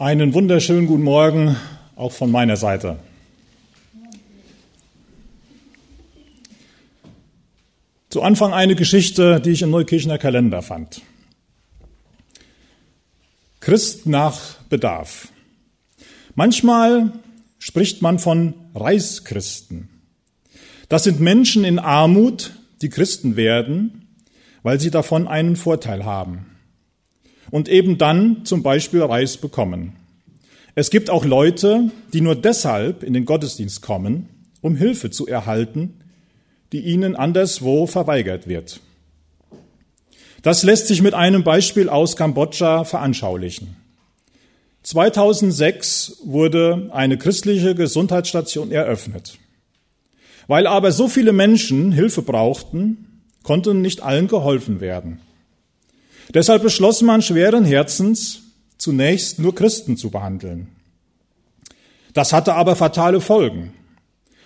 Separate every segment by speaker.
Speaker 1: Einen wunderschönen guten Morgen auch von meiner Seite. Zu Anfang eine Geschichte, die ich im Neukirchener Kalender fand. Christ nach Bedarf. Manchmal spricht man von Reichschristen. Das sind Menschen in Armut, die Christen werden, weil sie davon einen Vorteil haben und eben dann zum Beispiel Reis bekommen. Es gibt auch Leute, die nur deshalb in den Gottesdienst kommen, um Hilfe zu erhalten, die ihnen anderswo verweigert wird. Das lässt sich mit einem Beispiel aus Kambodscha veranschaulichen. 2006 wurde eine christliche Gesundheitsstation eröffnet. Weil aber so viele Menschen Hilfe brauchten, konnte nicht allen geholfen werden. Deshalb beschloss man schweren Herzens, zunächst nur Christen zu behandeln. Das hatte aber fatale Folgen.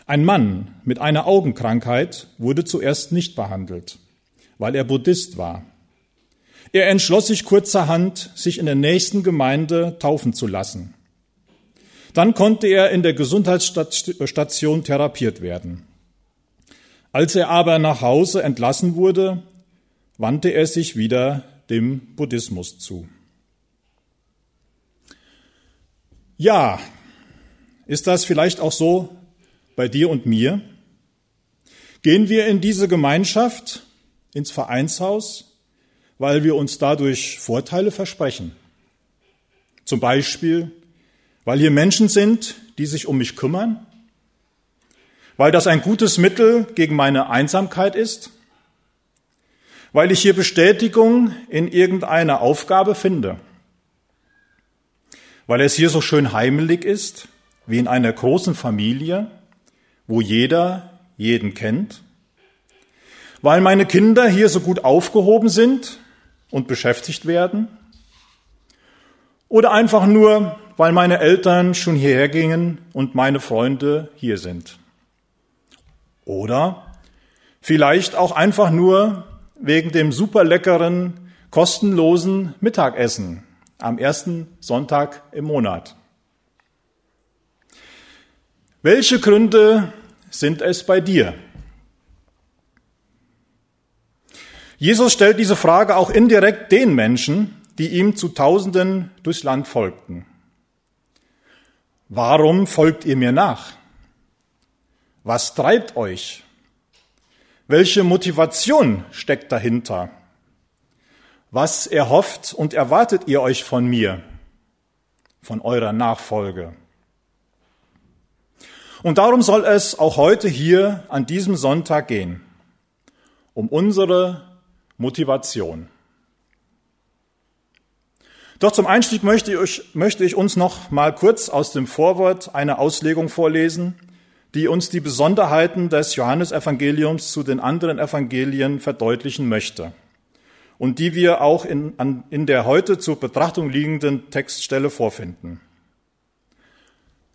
Speaker 1: Ein Mann mit einer Augenkrankheit wurde zuerst nicht behandelt, weil er Buddhist war. Er entschloss sich kurzerhand, sich in der nächsten Gemeinde taufen zu lassen. Dann konnte er in der Gesundheitsstation therapiert werden. Als er aber nach Hause entlassen wurde, wandte er sich wieder dem Buddhismus zu. Ja, ist das vielleicht auch so bei dir und mir? Gehen wir in diese Gemeinschaft, ins Vereinshaus, weil wir uns dadurch Vorteile versprechen? Zum Beispiel, weil hier Menschen sind, die sich um mich kümmern? Weil das ein gutes Mittel gegen meine Einsamkeit ist? Weil ich hier Bestätigung in irgendeiner Aufgabe finde, weil es hier so schön heimelig ist, wie in einer großen Familie, wo jeder jeden kennt, weil meine Kinder hier so gut aufgehoben sind und beschäftigt werden, oder einfach nur, weil meine Eltern schon hierher gingen und meine Freunde hier sind. Oder vielleicht auch einfach nur, wegen dem superleckeren, kostenlosen Mittagessen am ersten Sonntag im Monat. Welche Gründe sind es bei dir? Jesus stellt diese Frage auch indirekt den Menschen, die ihm zu Tausenden durchs Land folgten. Warum folgt ihr mir nach? Was treibt euch? Welche Motivation steckt dahinter? Was erhofft und erwartet ihr euch von mir, von eurer Nachfolge? Und darum soll es auch heute hier an diesem Sonntag gehen, um unsere Motivation. Doch zum Einstieg möchte ich, möchte ich uns noch mal kurz aus dem Vorwort eine Auslegung vorlesen, die uns die Besonderheiten des Johannesevangeliums zu den anderen Evangelien verdeutlichen möchte und die wir auch in, an, in der heute zur Betrachtung liegenden Textstelle vorfinden.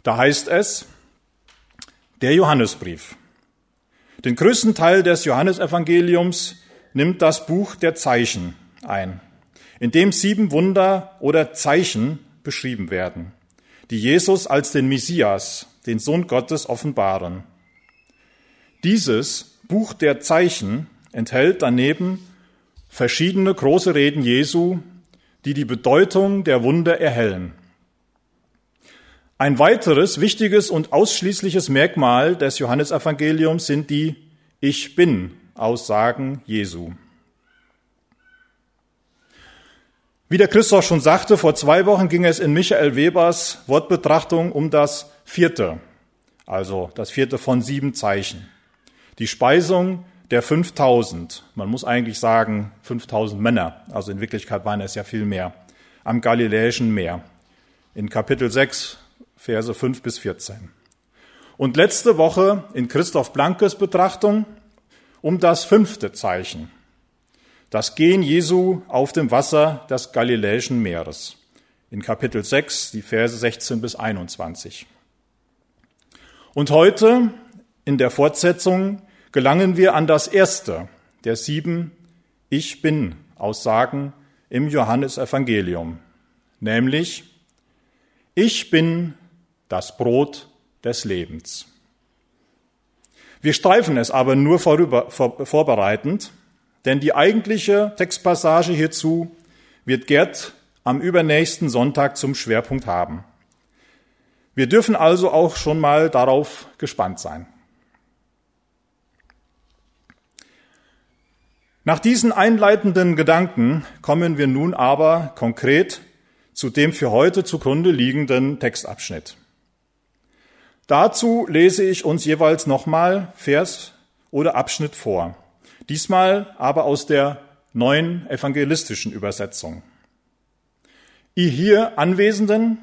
Speaker 1: Da heißt es, der Johannesbrief. Den größten Teil des Johannesevangeliums nimmt das Buch der Zeichen ein, in dem sieben Wunder oder Zeichen beschrieben werden, die Jesus als den Messias, den Sohn Gottes offenbaren. Dieses Buch der Zeichen enthält daneben verschiedene große Reden Jesu, die die Bedeutung der Wunder erhellen. Ein weiteres wichtiges und ausschließliches Merkmal des Johannesevangeliums sind die Ich bin Aussagen Jesu. Wie der Christoph schon sagte, vor zwei Wochen ging es in Michael Webers Wortbetrachtung um das vierte, also das vierte von sieben Zeichen. Die Speisung der 5000, man muss eigentlich sagen 5000 Männer, also in Wirklichkeit waren es ja viel mehr, am Galiläischen Meer. In Kapitel 6, Verse 5 bis 14. Und letzte Woche in Christoph Blankes Betrachtung um das fünfte Zeichen, das Gehen Jesu auf dem Wasser des Galiläischen Meeres. In Kapitel 6, die Verse 16 bis 21. Und heute, in der Fortsetzung, gelangen wir an das erste der sieben Ich bin Aussagen im Johannesevangelium, nämlich Ich bin das Brot des Lebens. Wir streifen es aber nur vorüber, vor, vorbereitend, denn die eigentliche Textpassage hierzu wird Gerd am übernächsten Sonntag zum Schwerpunkt haben. Wir dürfen also auch schon mal darauf gespannt sein. Nach diesen einleitenden Gedanken kommen wir nun aber konkret zu dem für heute zugrunde liegenden Textabschnitt. Dazu lese ich uns jeweils nochmal Vers oder Abschnitt vor. Diesmal aber aus der neuen evangelistischen Übersetzung. Ihr hier Anwesenden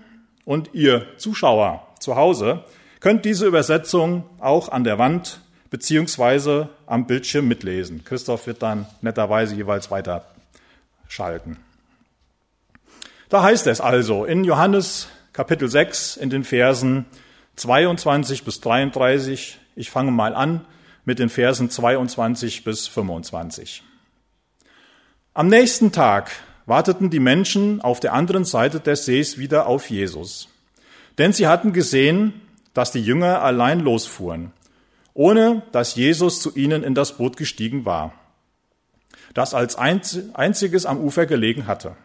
Speaker 1: und ihr Zuschauer zu Hause könnt diese Übersetzung auch an der Wand beziehungsweise am Bildschirm mitlesen. Christoph wird dann netterweise jeweils weiterschalten. Da heißt es also in Johannes Kapitel 6 in den Versen 22 bis 33, ich fange mal an mit den Versen 22 bis 25. Am nächsten Tag warteten die Menschen auf der anderen Seite des Sees wieder auf Jesus. Denn sie hatten gesehen, dass die Jünger allein losfuhren, ohne dass Jesus zu ihnen in das Boot gestiegen war, das als einziges am Ufer gelegen hatte.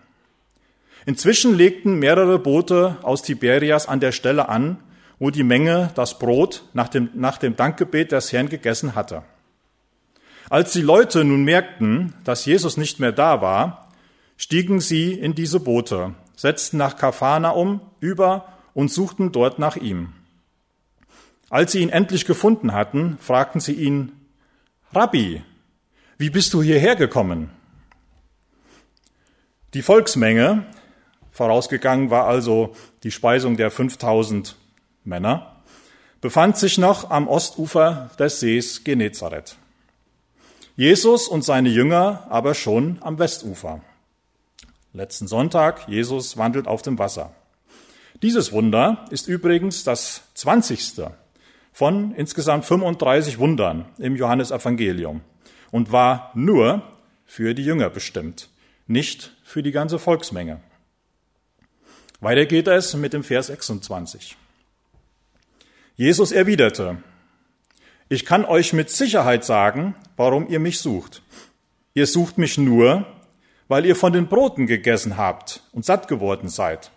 Speaker 1: Inzwischen legten mehrere Boote aus Tiberias an der Stelle an, wo die Menge das Brot nach dem, nach dem Dankgebet des Herrn gegessen hatte. Als die Leute nun merkten, dass Jesus nicht mehr da war, stiegen sie in diese Boote, setzten nach Kafana um, über und suchten dort nach ihm. Als sie ihn endlich gefunden hatten, fragten sie ihn, Rabbi, wie bist du hierher gekommen? Die Volksmenge, vorausgegangen war also die Speisung der 5000 Männer, befand sich noch am Ostufer des Sees Genezareth. Jesus und seine Jünger aber schon am Westufer. Letzten Sonntag, Jesus wandelt auf dem Wasser. Dieses Wunder ist übrigens das zwanzigste von insgesamt 35 Wundern im Johannesevangelium und war nur für die Jünger bestimmt, nicht für die ganze Volksmenge. Weiter geht es mit dem Vers 26. Jesus erwiderte, ich kann euch mit Sicherheit sagen, warum ihr mich sucht. Ihr sucht mich nur, weil ihr von den Broten gegessen habt und satt geworden seid.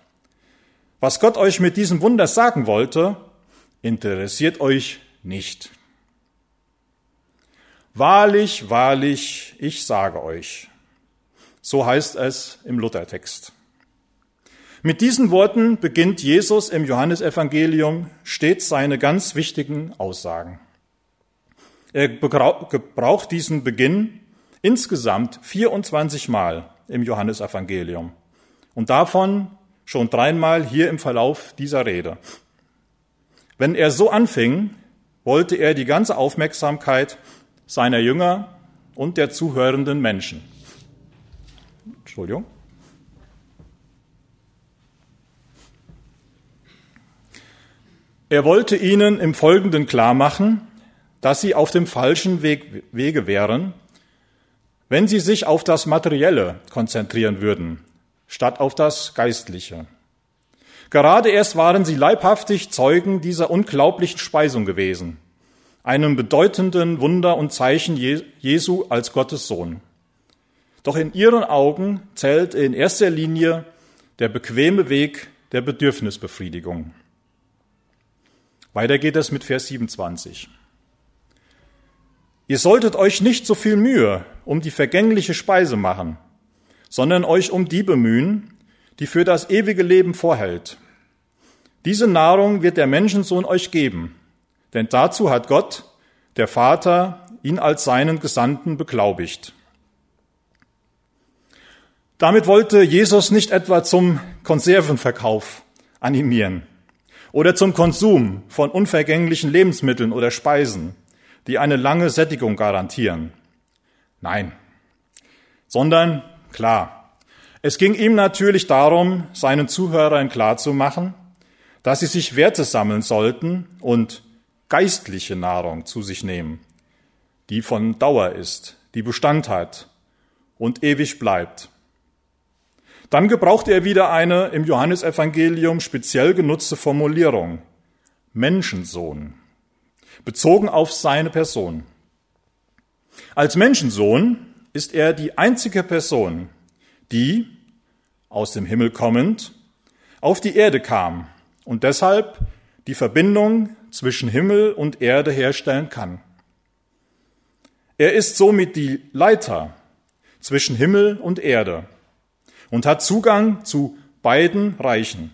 Speaker 1: Was Gott euch mit diesem Wunder sagen wollte, interessiert euch nicht. Wahrlich, wahrlich, ich sage euch. So heißt es im Luthertext. Mit diesen Worten beginnt Jesus im Johannesevangelium stets seine ganz wichtigen Aussagen. Er gebraucht diesen Beginn insgesamt 24 Mal im Johannesevangelium und davon schon dreimal hier im Verlauf dieser Rede. Wenn er so anfing, wollte er die ganze Aufmerksamkeit seiner Jünger und der zuhörenden Menschen. Entschuldigung. Er wollte ihnen im Folgenden klar machen, dass sie auf dem falschen Weg, Wege wären, wenn sie sich auf das Materielle konzentrieren würden, statt auf das Geistliche. Gerade erst waren sie leibhaftig Zeugen dieser unglaublichen Speisung gewesen, einem bedeutenden Wunder und Zeichen Jesu als Gottes Sohn. Doch in ihren Augen zählt in erster Linie der bequeme Weg der Bedürfnisbefriedigung. Weiter geht es mit Vers 27. Ihr solltet euch nicht so viel Mühe um die vergängliche Speise machen, sondern euch um die bemühen, die für das ewige Leben vorhält. Diese Nahrung wird der Menschensohn euch geben, denn dazu hat Gott, der Vater, ihn als seinen Gesandten beglaubigt. Damit wollte Jesus nicht etwa zum Konservenverkauf animieren oder zum Konsum von unvergänglichen Lebensmitteln oder Speisen, die eine lange Sättigung garantieren. Nein, sondern klar, es ging ihm natürlich darum, seinen Zuhörern klarzumachen, dass sie sich Werte sammeln sollten und geistliche Nahrung zu sich nehmen, die von Dauer ist, die Bestand hat und ewig bleibt. Dann gebraucht er wieder eine im Johannesevangelium speziell genutzte Formulierung. Menschensohn. Bezogen auf seine Person. Als Menschensohn ist er die einzige Person, die, aus dem Himmel kommend, auf die Erde kam und deshalb die Verbindung zwischen Himmel und Erde herstellen kann. Er ist somit die Leiter zwischen Himmel und Erde und hat Zugang zu beiden Reichen.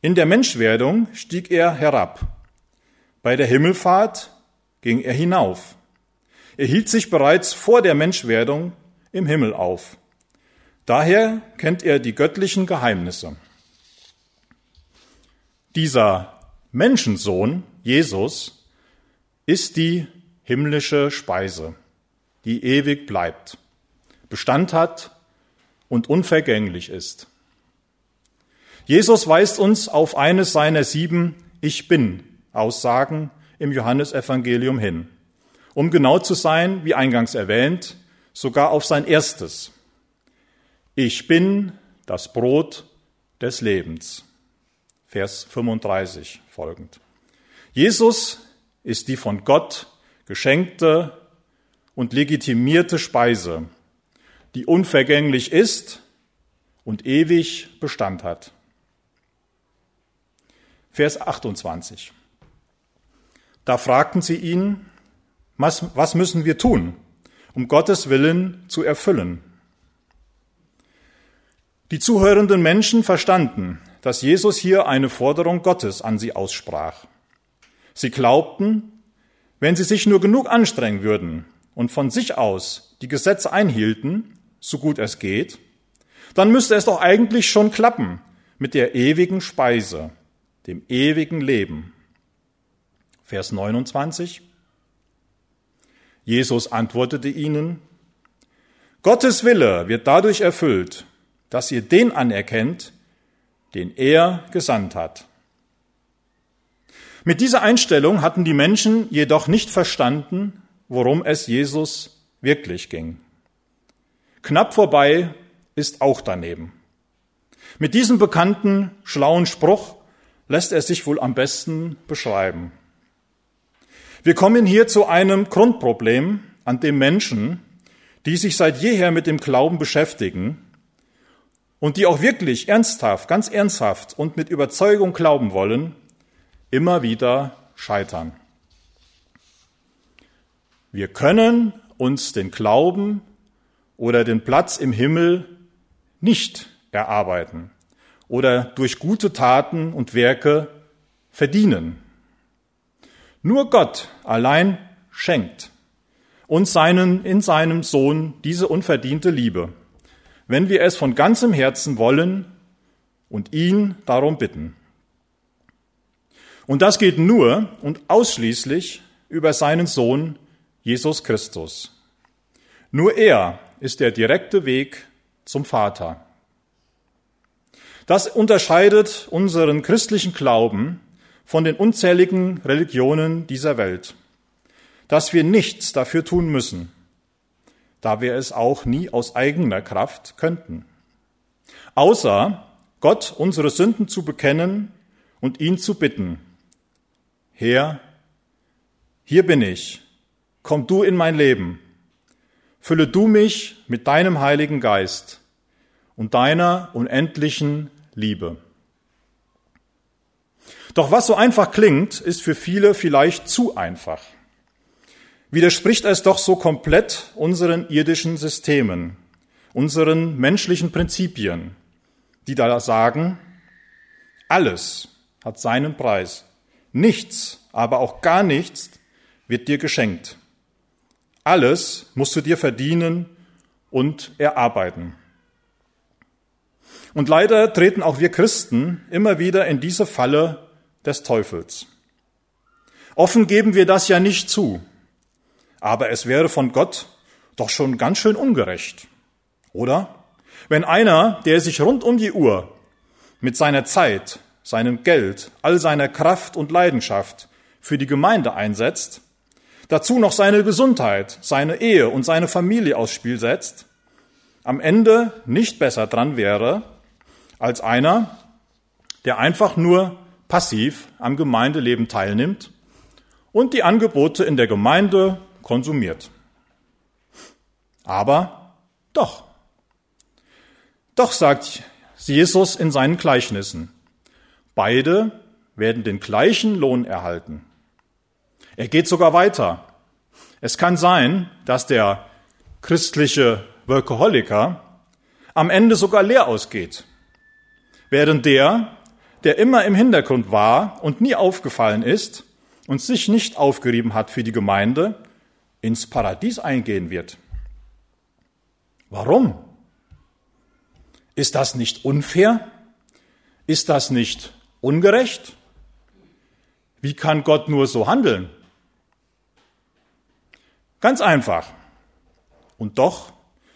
Speaker 1: In der Menschwerdung stieg er herab. Bei der Himmelfahrt ging er hinauf. Er hielt sich bereits vor der Menschwerdung im Himmel auf. Daher kennt er die göttlichen Geheimnisse. Dieser Menschensohn, Jesus, ist die himmlische Speise, die ewig bleibt, Bestand hat und unvergänglich ist. Jesus weist uns auf eines seiner sieben Ich bin Aussagen im Johannesevangelium hin. Um genau zu sein, wie eingangs erwähnt, sogar auf sein erstes. Ich bin das Brot des Lebens. Vers 35 folgend. Jesus ist die von Gott geschenkte und legitimierte Speise, die unvergänglich ist und ewig Bestand hat. Vers 28. Da fragten sie ihn, was, was müssen wir tun, um Gottes Willen zu erfüllen? Die zuhörenden Menschen verstanden, dass Jesus hier eine Forderung Gottes an sie aussprach. Sie glaubten, wenn sie sich nur genug anstrengen würden und von sich aus die Gesetze einhielten, so gut es geht, dann müsste es doch eigentlich schon klappen mit der ewigen Speise, dem ewigen Leben. Vers 29. Jesus antwortete ihnen, Gottes Wille wird dadurch erfüllt, dass ihr den anerkennt, den er gesandt hat. Mit dieser Einstellung hatten die Menschen jedoch nicht verstanden, worum es Jesus wirklich ging. Knapp vorbei ist auch daneben. Mit diesem bekannten, schlauen Spruch lässt er sich wohl am besten beschreiben. Wir kommen hier zu einem Grundproblem, an dem Menschen, die sich seit jeher mit dem Glauben beschäftigen und die auch wirklich ernsthaft, ganz ernsthaft und mit Überzeugung glauben wollen, immer wieder scheitern. Wir können uns den Glauben oder den Platz im Himmel nicht erarbeiten oder durch gute Taten und Werke verdienen. Nur Gott allein schenkt uns seinen, in seinem Sohn diese unverdiente Liebe, wenn wir es von ganzem Herzen wollen und ihn darum bitten. Und das geht nur und ausschließlich über seinen Sohn Jesus Christus. Nur er ist der direkte Weg zum Vater. Das unterscheidet unseren christlichen Glauben von den unzähligen Religionen dieser Welt, dass wir nichts dafür tun müssen, da wir es auch nie aus eigener Kraft könnten, außer Gott unsere Sünden zu bekennen und ihn zu bitten. Herr, hier bin ich, komm du in mein Leben Fülle du mich mit deinem Heiligen Geist und deiner unendlichen Liebe. Doch was so einfach klingt, ist für viele vielleicht zu einfach. Widerspricht es doch so komplett unseren irdischen Systemen, unseren menschlichen Prinzipien, die da sagen, alles hat seinen Preis. Nichts, aber auch gar nichts wird dir geschenkt. Alles musst du dir verdienen und erarbeiten. Und leider treten auch wir Christen immer wieder in diese Falle des Teufels. Offen geben wir das ja nicht zu, aber es wäre von Gott doch schon ganz schön ungerecht, oder? Wenn einer, der sich rund um die Uhr mit seiner Zeit, seinem Geld, all seiner Kraft und Leidenschaft für die Gemeinde einsetzt, dazu noch seine Gesundheit, seine Ehe und seine Familie aufs Spiel setzt, am Ende nicht besser dran wäre, als einer, der einfach nur passiv am Gemeindeleben teilnimmt und die Angebote in der Gemeinde konsumiert. Aber doch. Doch sagt Jesus in seinen Gleichnissen, beide werden den gleichen Lohn erhalten. Er geht sogar weiter. Es kann sein, dass der christliche Workaholiker am Ende sogar leer ausgeht, während der, der immer im Hintergrund war und nie aufgefallen ist und sich nicht aufgerieben hat für die Gemeinde, ins Paradies eingehen wird. Warum? Ist das nicht unfair? Ist das nicht ungerecht? Wie kann Gott nur so handeln? Ganz einfach und doch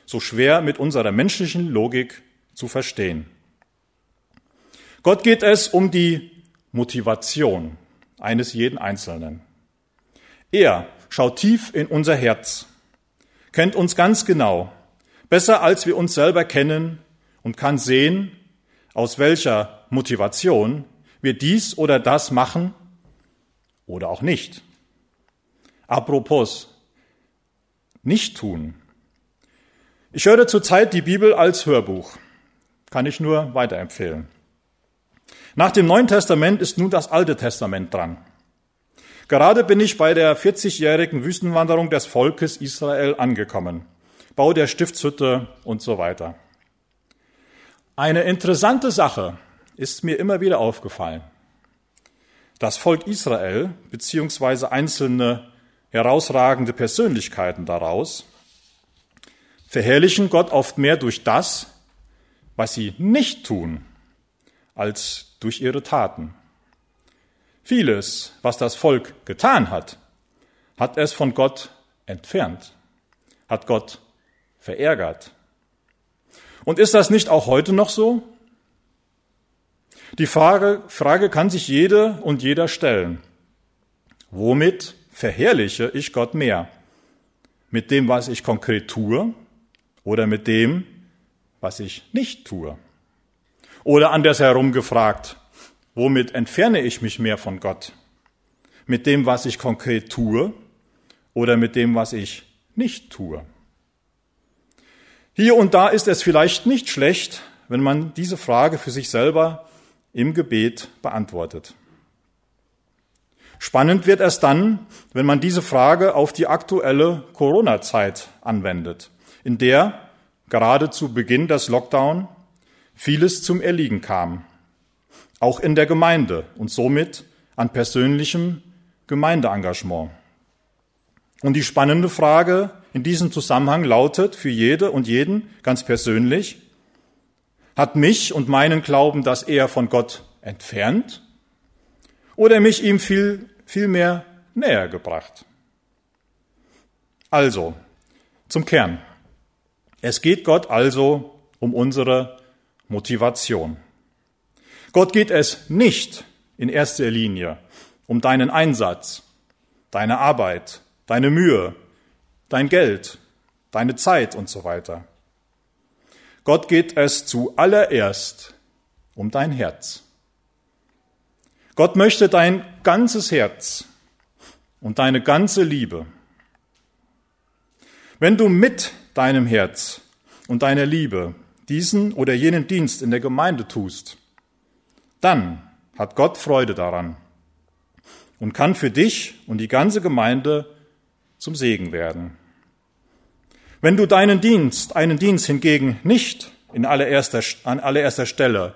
Speaker 1: so schwer mit unserer menschlichen Logik zu verstehen. Gott geht es um die Motivation eines jeden Einzelnen. Er schaut tief in unser Herz, kennt uns ganz genau, besser als wir uns selber kennen und kann sehen, aus welcher Motivation wir dies oder das machen oder auch nicht. Apropos, nicht tun. Ich höre zurzeit die Bibel als Hörbuch. Kann ich nur weiterempfehlen. Nach dem Neuen Testament ist nun das Alte Testament dran. Gerade bin ich bei der 40-jährigen Wüstenwanderung des Volkes Israel angekommen. Bau der Stiftshütte und so weiter. Eine interessante Sache ist mir immer wieder aufgefallen. Das Volk Israel beziehungsweise einzelne herausragende Persönlichkeiten daraus verherrlichen Gott oft mehr durch das, was sie nicht tun, als durch ihre Taten. Vieles, was das Volk getan hat, hat es von Gott entfernt, hat Gott verärgert. Und ist das nicht auch heute noch so? Die Frage, Frage kann sich jede und jeder stellen. Womit verherrliche ich Gott mehr? Mit dem, was ich konkret tue oder mit dem, was ich nicht tue? Oder andersherum gefragt, womit entferne ich mich mehr von Gott? Mit dem, was ich konkret tue oder mit dem, was ich nicht tue? Hier und da ist es vielleicht nicht schlecht, wenn man diese Frage für sich selber im Gebet beantwortet. Spannend wird es dann, wenn man diese Frage auf die aktuelle Corona-Zeit anwendet, in der gerade zu Beginn des Lockdown vieles zum Erliegen kam, auch in der Gemeinde und somit an persönlichem Gemeindeengagement. Und die spannende Frage in diesem Zusammenhang lautet für jede und jeden ganz persönlich, hat mich und meinen Glauben das eher von Gott entfernt oder mich ihm viel, viel mehr näher gebracht? Also, zum Kern. Es geht Gott also um unsere Motivation. Gott geht es nicht in erster Linie um deinen Einsatz, deine Arbeit, deine Mühe, dein Geld, deine Zeit und so weiter. Gott geht es zuallererst um dein Herz. Gott möchte dein ganzes Herz und deine ganze Liebe. Wenn du mit deinem Herz und deiner Liebe diesen oder jenen Dienst in der Gemeinde tust, dann hat Gott Freude daran und kann für dich und die ganze Gemeinde zum Segen werden. Wenn du deinen Dienst, einen Dienst hingegen nicht in allererster, an allererster Stelle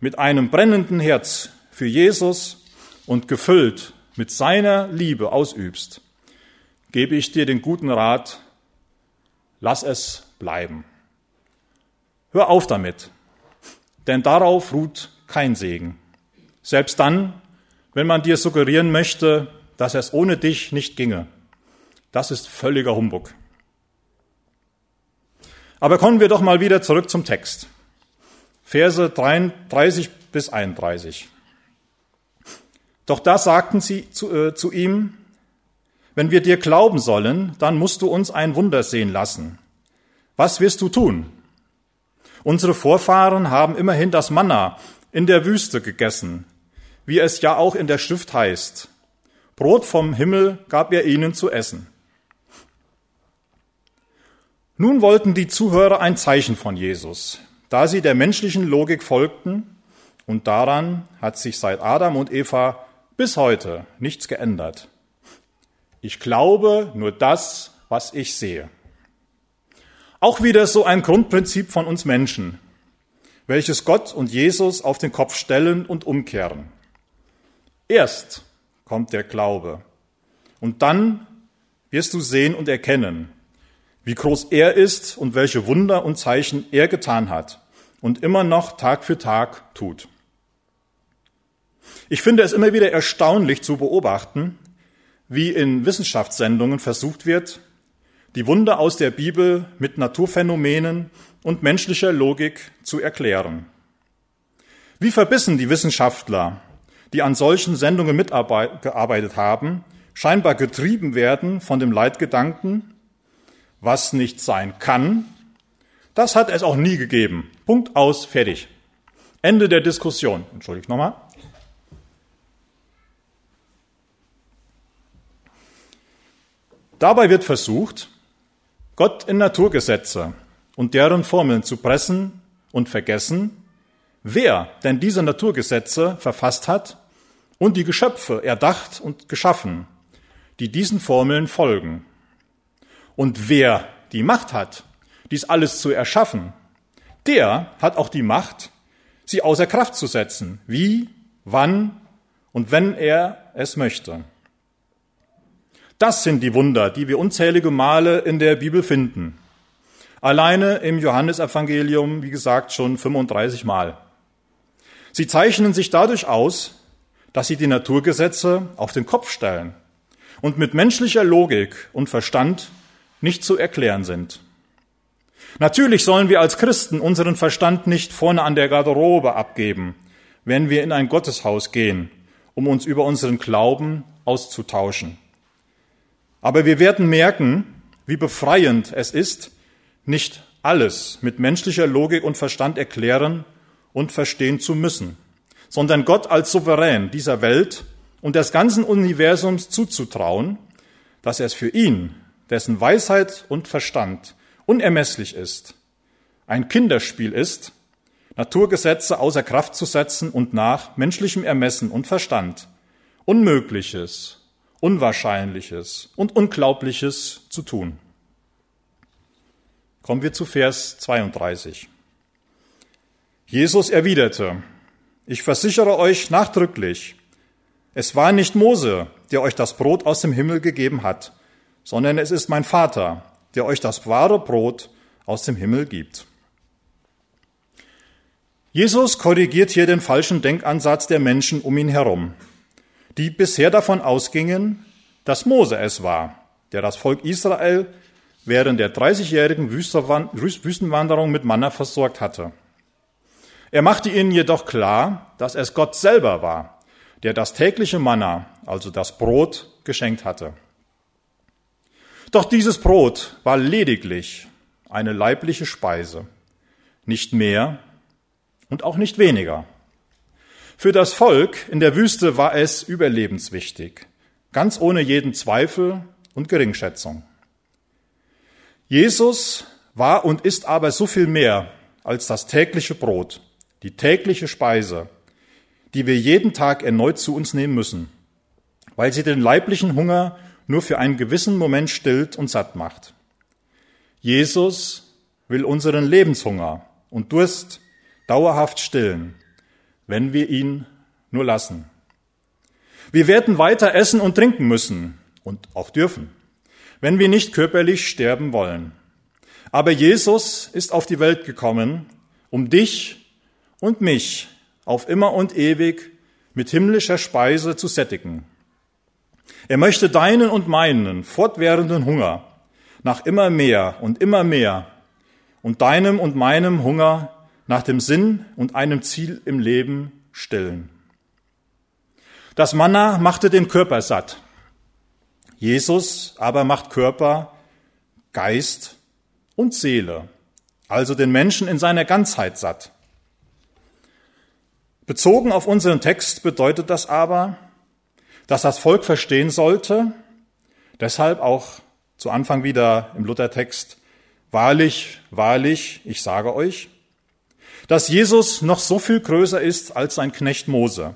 Speaker 1: mit einem brennenden Herz für Jesus und gefüllt mit seiner Liebe ausübst, gebe ich dir den guten Rat, lass es bleiben. Hör auf damit, denn darauf ruht kein Segen. Selbst dann, wenn man dir suggerieren möchte, dass es ohne dich nicht ginge. Das ist völliger Humbug. Aber kommen wir doch mal wieder zurück zum Text. Verse 33 bis 31. Doch da sagten sie zu, äh, zu ihm, wenn wir dir glauben sollen, dann musst du uns ein Wunder sehen lassen. Was wirst du tun? Unsere Vorfahren haben immerhin das Manna in der Wüste gegessen, wie es ja auch in der Schrift heißt. Brot vom Himmel gab er ihnen zu essen. Nun wollten die Zuhörer ein Zeichen von Jesus, da sie der menschlichen Logik folgten, und daran hat sich seit Adam und Eva bis heute nichts geändert. Ich glaube nur das, was ich sehe. Auch wieder so ein Grundprinzip von uns Menschen, welches Gott und Jesus auf den Kopf stellen und umkehren. Erst kommt der Glaube und dann wirst du sehen und erkennen, wie groß er ist und welche Wunder und Zeichen er getan hat und immer noch Tag für Tag tut. Ich finde es immer wieder erstaunlich zu beobachten, wie in Wissenschaftssendungen versucht wird, die Wunder aus der Bibel mit Naturphänomenen und menschlicher Logik zu erklären. Wie verbissen die Wissenschaftler, die an solchen Sendungen mitgearbeitet haben, scheinbar getrieben werden von dem Leitgedanken, was nicht sein kann, das hat es auch nie gegeben. Punkt aus, fertig. Ende der Diskussion. Entschuldigt nochmal. Dabei wird versucht, Gott in Naturgesetze und deren Formeln zu pressen und vergessen, wer denn diese Naturgesetze verfasst hat und die Geschöpfe erdacht und geschaffen, die diesen Formeln folgen. Und wer die Macht hat, dies alles zu erschaffen, der hat auch die Macht, sie außer Kraft zu setzen, wie, wann und wenn er es möchte. Das sind die Wunder, die wir unzählige Male in der Bibel finden. Alleine im Johannesevangelium, wie gesagt, schon 35 Mal. Sie zeichnen sich dadurch aus, dass sie die Naturgesetze auf den Kopf stellen und mit menschlicher Logik und Verstand nicht zu erklären sind. Natürlich sollen wir als Christen unseren Verstand nicht vorne an der Garderobe abgeben, wenn wir in ein Gotteshaus gehen, um uns über unseren Glauben auszutauschen. Aber wir werden merken, wie befreiend es ist, nicht alles mit menschlicher Logik und Verstand erklären und verstehen zu müssen, sondern Gott als Souverän dieser Welt und des ganzen Universums zuzutrauen, dass es für ihn, dessen Weisheit und Verstand unermesslich ist, ein Kinderspiel ist, Naturgesetze außer Kraft zu setzen und nach menschlichem Ermessen und Verstand Unmögliches Unwahrscheinliches und Unglaubliches zu tun. Kommen wir zu Vers 32. Jesus erwiderte, ich versichere euch nachdrücklich, es war nicht Mose, der euch das Brot aus dem Himmel gegeben hat, sondern es ist mein Vater, der euch das wahre Brot aus dem Himmel gibt. Jesus korrigiert hier den falschen Denkansatz der Menschen um ihn herum die bisher davon ausgingen, dass Mose es war, der das Volk Israel während der 30-jährigen Wüstenwanderung mit Manna versorgt hatte. Er machte ihnen jedoch klar, dass es Gott selber war, der das tägliche Manna, also das Brot, geschenkt hatte. Doch dieses Brot war lediglich eine leibliche Speise, nicht mehr und auch nicht weniger. Für das Volk in der Wüste war es überlebenswichtig, ganz ohne jeden Zweifel und Geringschätzung. Jesus war und ist aber so viel mehr als das tägliche Brot, die tägliche Speise, die wir jeden Tag erneut zu uns nehmen müssen, weil sie den leiblichen Hunger nur für einen gewissen Moment stillt und satt macht. Jesus will unseren Lebenshunger und Durst dauerhaft stillen wenn wir ihn nur lassen. Wir werden weiter essen und trinken müssen und auch dürfen, wenn wir nicht körperlich sterben wollen. Aber Jesus ist auf die Welt gekommen, um dich und mich auf immer und ewig mit himmlischer Speise zu sättigen. Er möchte deinen und meinen fortwährenden Hunger nach immer mehr und immer mehr und deinem und meinem Hunger nach dem Sinn und einem Ziel im Leben stillen. Das Manna machte den Körper satt. Jesus aber macht Körper, Geist und Seele, also den Menschen in seiner Ganzheit satt. Bezogen auf unseren Text bedeutet das aber, dass das Volk verstehen sollte, deshalb auch zu Anfang wieder im Luthertext, wahrlich, wahrlich, ich sage euch, dass Jesus noch so viel größer ist als sein Knecht Mose,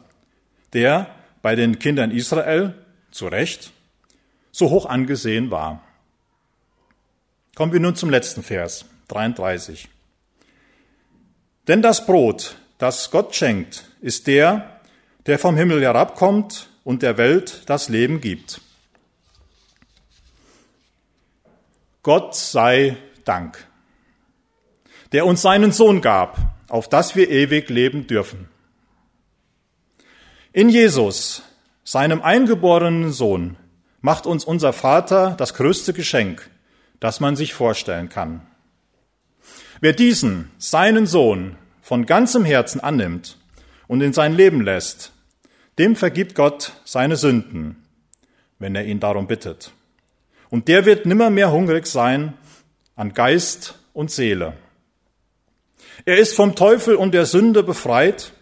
Speaker 1: der bei den Kindern Israel zu Recht so hoch angesehen war. Kommen wir nun zum letzten Vers, 33. Denn das Brot, das Gott schenkt, ist der, der vom Himmel herabkommt und der Welt das Leben gibt. Gott sei Dank, der uns seinen Sohn gab, auf dass wir ewig leben dürfen. In Jesus, seinem eingeborenen Sohn, macht uns unser Vater das größte Geschenk, das man sich vorstellen kann. Wer diesen, seinen Sohn, von ganzem Herzen annimmt und in sein Leben lässt, dem vergibt Gott seine Sünden, wenn er ihn darum bittet. Und der wird nimmermehr hungrig sein an Geist und Seele. Er ist vom Teufel und der Sünde befreit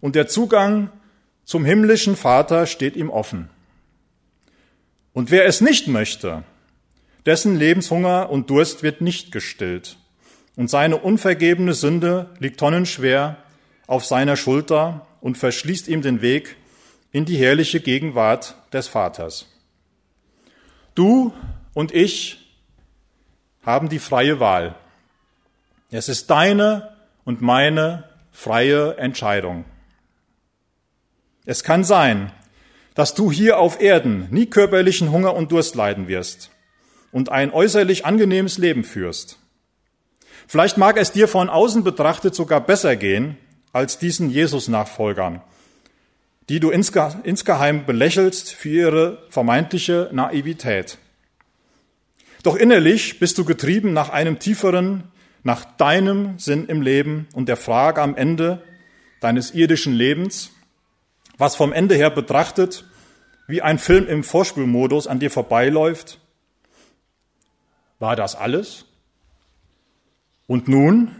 Speaker 1: und der Zugang zum himmlischen Vater steht ihm offen. Und wer es nicht möchte, dessen Lebenshunger und Durst wird nicht gestillt und seine unvergebene Sünde liegt tonnenschwer auf seiner Schulter und verschließt ihm den Weg in die herrliche Gegenwart des Vaters. Du und ich haben die freie Wahl. Es ist deine und meine freie Entscheidung. Es kann sein, dass du hier auf Erden nie körperlichen Hunger und Durst leiden wirst und ein äußerlich angenehmes Leben führst. Vielleicht mag es dir von außen betrachtet sogar besser gehen als diesen Jesus-Nachfolgern, die du insgeheim belächelst für ihre vermeintliche Naivität. Doch innerlich bist du getrieben nach einem tieferen, nach deinem Sinn im Leben und der Frage am Ende deines irdischen Lebens, was vom Ende her betrachtet wie ein Film im Vorspulmodus an dir vorbeiläuft. War das alles? Und nun?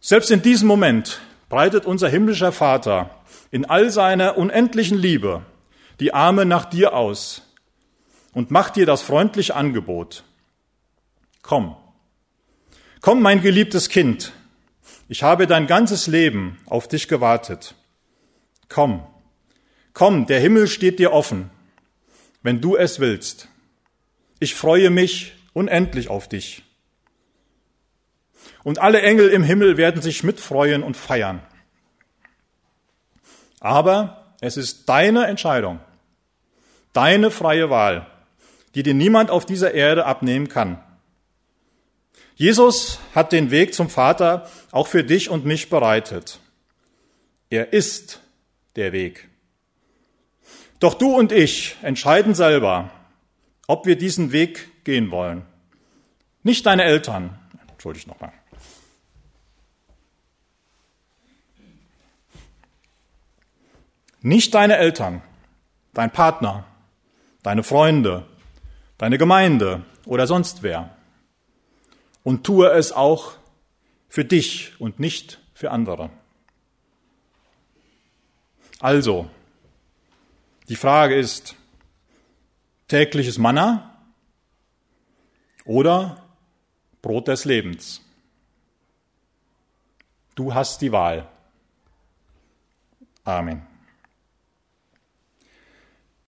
Speaker 1: Selbst in diesem Moment breitet unser himmlischer Vater in all seiner unendlichen Liebe die Arme nach dir aus und macht dir das freundliche Angebot. Komm, komm, mein geliebtes Kind, ich habe dein ganzes Leben auf dich gewartet. Komm, komm, der Himmel steht dir offen, wenn du es willst. Ich freue mich unendlich auf dich und alle Engel im Himmel werden sich mitfreuen und feiern. Aber es ist deine Entscheidung, deine freie Wahl, die dir niemand auf dieser Erde abnehmen kann. Jesus hat den Weg zum Vater auch für dich und mich bereitet. Er ist der Weg. Doch du und ich entscheiden selber, ob wir diesen Weg gehen wollen. Nicht deine Eltern. Entschuldigt nochmal. Nicht deine Eltern, dein Partner, deine Freunde, deine Gemeinde oder sonst wer. Und tue es auch für dich und nicht für andere. Also, die Frage ist, tägliches Manna oder Brot des Lebens? Du hast die Wahl. Amen.